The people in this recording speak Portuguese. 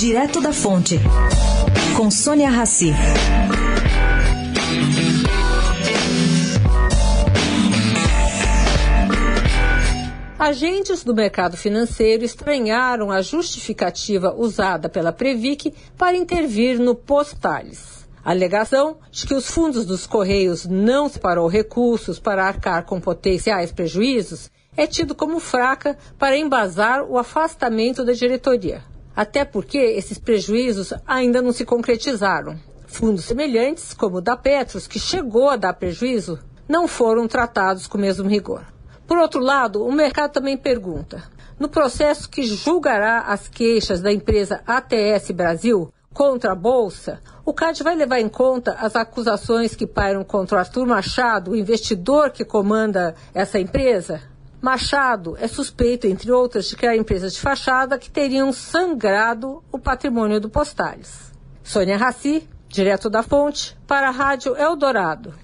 Direto da Fonte, com Sônia Rassi. Agentes do mercado financeiro estranharam a justificativa usada pela Previc para intervir no Postales. A alegação de que os fundos dos Correios não separou recursos para arcar com potenciais prejuízos é tido como fraca para embasar o afastamento da diretoria. Até porque esses prejuízos ainda não se concretizaram. Fundos semelhantes, como o da Petros, que chegou a dar prejuízo, não foram tratados com o mesmo rigor. Por outro lado, o mercado também pergunta: no processo que julgará as queixas da empresa ATS Brasil contra a Bolsa, o CAD vai levar em conta as acusações que pairam contra Arthur Machado, o investidor que comanda essa empresa? Machado é suspeito, entre outras, de criar empresas de fachada que teriam sangrado o patrimônio do Postales. Sônia Raci, direto da fonte, para a Rádio Eldorado.